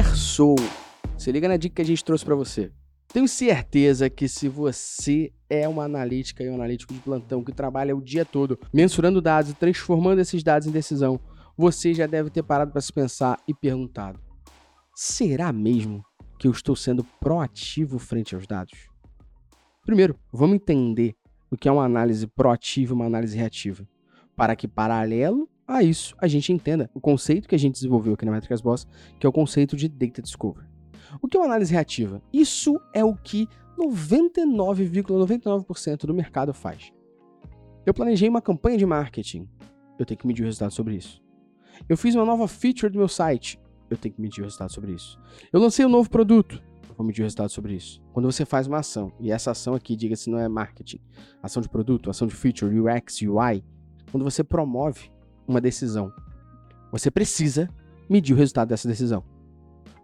sou. Se liga na dica que a gente trouxe para você. Tenho certeza que se você é uma analítica e um analítico de plantão que trabalha o dia todo mensurando dados e transformando esses dados em decisão, você já deve ter parado para se pensar e perguntado: será mesmo que eu estou sendo proativo frente aos dados? Primeiro, vamos entender o que é uma análise proativa e uma análise reativa, para que paralelo a isso a gente entenda o conceito que a gente desenvolveu aqui na Métricas Boss, que é o conceito de Data Discovery. O que é uma análise reativa? Isso é o que 99,99% ,99 do mercado faz. Eu planejei uma campanha de marketing, eu tenho que medir o resultado sobre isso. Eu fiz uma nova feature do meu site, eu tenho que medir o resultado sobre isso. Eu lancei um novo produto, eu vou medir o resultado sobre isso. Quando você faz uma ação, e essa ação aqui, diga-se, não é marketing, ação de produto, ação de feature, UX, UI, quando você promove uma decisão, você precisa medir o resultado dessa decisão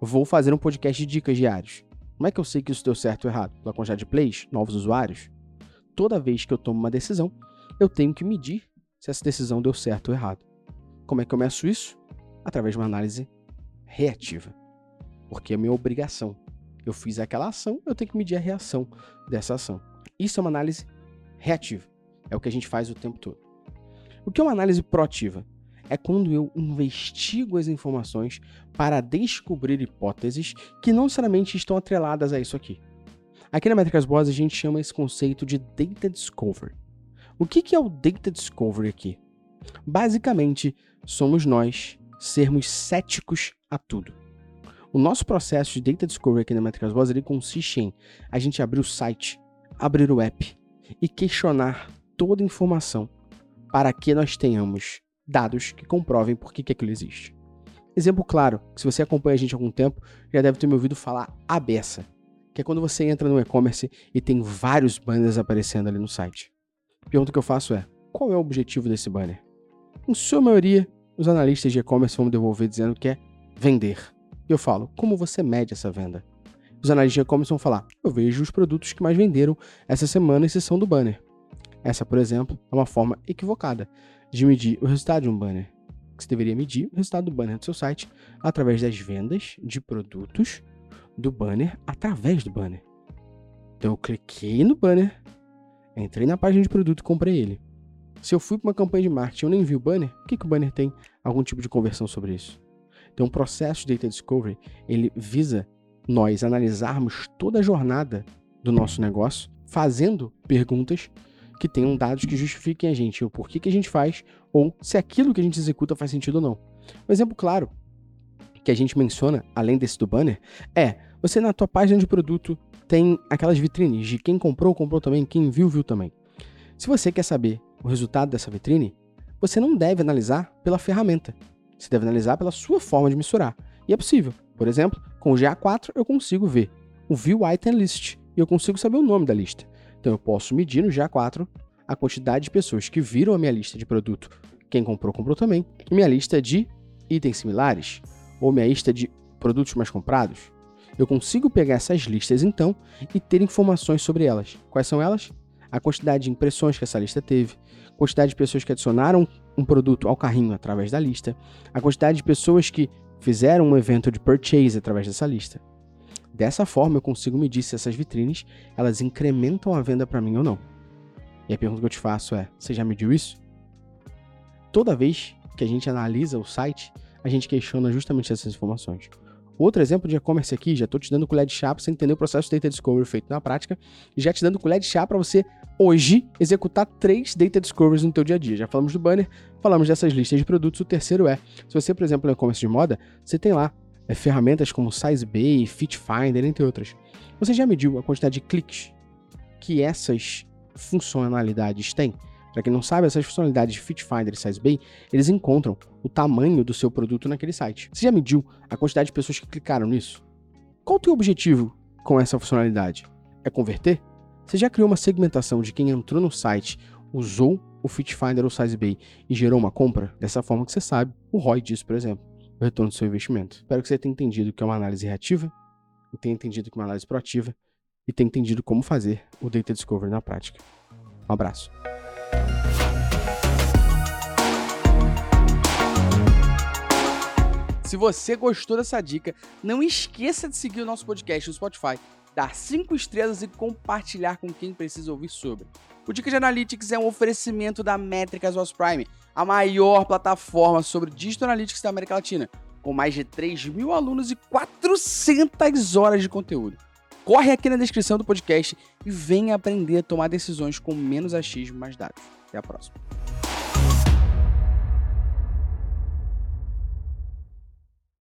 vou fazer um podcast de dicas diários. Como é que eu sei que isso deu certo ou errado? Pela quantidade de plays, novos usuários? Toda vez que eu tomo uma decisão, eu tenho que medir se essa decisão deu certo ou errado. Como é que eu meço isso? Através de uma análise reativa. Porque é minha obrigação. Eu fiz aquela ação, eu tenho que medir a reação dessa ação. Isso é uma análise reativa. É o que a gente faz o tempo todo. O que é uma análise proativa? é quando eu investigo as informações para descobrir hipóteses que não necessariamente estão atreladas a isso aqui. Aqui na Métricas Boas a gente chama esse conceito de Data Discovery. O que é o Data Discovery aqui? Basicamente, somos nós sermos céticos a tudo. O nosso processo de Data Discovery aqui na Métricas Boas ele consiste em a gente abrir o site, abrir o app e questionar toda a informação para que nós tenhamos dados que comprovem por que, que aquilo existe. Exemplo claro, que se você acompanha a gente há algum tempo, já deve ter me ouvido falar a beça, que é quando você entra no e-commerce e tem vários banners aparecendo ali no site. A pergunta que eu faço é: qual é o objetivo desse banner? Em sua maioria, os analistas de e-commerce vão me devolver dizendo que é vender. E eu falo: como você mede essa venda? Os analistas de e-commerce vão falar: eu vejo os produtos que mais venderam essa semana em sessão do banner. Essa, por exemplo, é uma forma equivocada de medir o resultado de um banner. Você deveria medir o resultado do banner do seu site através das vendas de produtos do banner através do banner. Então eu cliquei no banner, entrei na página de produto e comprei ele. Se eu fui para uma campanha de marketing e eu nem vi o banner, o que, que o banner tem? Algum tipo de conversão sobre isso. Então o processo de Data Discovery, ele visa nós analisarmos toda a jornada do nosso negócio, fazendo perguntas que tenham dados que justifiquem a gente o porquê que a gente faz ou se aquilo que a gente executa faz sentido ou não. Um exemplo claro que a gente menciona, além desse do banner, é você na tua página de produto tem aquelas vitrines de quem comprou, comprou também, quem viu, viu também. Se você quer saber o resultado dessa vitrine, você não deve analisar pela ferramenta. Você deve analisar pela sua forma de mensurar. E é possível. Por exemplo, com o GA4 eu consigo ver o View Item List e eu consigo saber o nome da lista. Então eu posso medir no GA4 a quantidade de pessoas que viram a minha lista de produto, quem comprou, comprou também, minha lista de itens similares, ou minha lista de produtos mais comprados. Eu consigo pegar essas listas então e ter informações sobre elas. Quais são elas? A quantidade de impressões que essa lista teve, quantidade de pessoas que adicionaram um produto ao carrinho através da lista, a quantidade de pessoas que fizeram um evento de purchase através dessa lista. Dessa forma, eu consigo medir se essas vitrines elas incrementam a venda para mim ou não. E a pergunta que eu te faço é: você já mediu isso? Toda vez que a gente analisa o site, a gente questiona justamente essas informações. Outro exemplo de e-commerce aqui, já estou te dando colher de chá para você entender o processo de Data Discovery feito na prática, já te dando colher de chá para você hoje executar três Data Discoveries no teu dia a dia. Já falamos do banner, falamos dessas listas de produtos, o terceiro é, se você, por exemplo, no e-commerce de moda, você tem lá é, ferramentas como SizeBay, FitFinder, entre outras. Você já mediu a quantidade de cliques que essas funcionalidades têm? Para quem não sabe, essas funcionalidades de FitFinder e SizeBay, eles encontram o tamanho do seu produto naquele site. Você já mediu a quantidade de pessoas que clicaram nisso? Qual o teu objetivo com essa funcionalidade? É converter? Você já criou uma segmentação de quem entrou no site, usou o FitFinder ou SizeBay e gerou uma compra? Dessa forma que você sabe o ROI disso, por exemplo o retorno do seu investimento. Espero que você tenha entendido que é uma análise reativa, tenha entendido que é uma análise proativa e tenha entendido como fazer o Data Discovery na prática. Um abraço. Se você gostou dessa dica, não esqueça de seguir o nosso podcast no Spotify, dar 5 estrelas e compartilhar com quem precisa ouvir sobre. O Dica de Analytics é um oferecimento da Métricas Was Prime, a maior plataforma sobre Digital Analytics da América Latina, com mais de 3 mil alunos e 400 horas de conteúdo. Corre aqui na descrição do podcast e venha aprender a tomar decisões com menos achismo e mais dados. Até a próxima.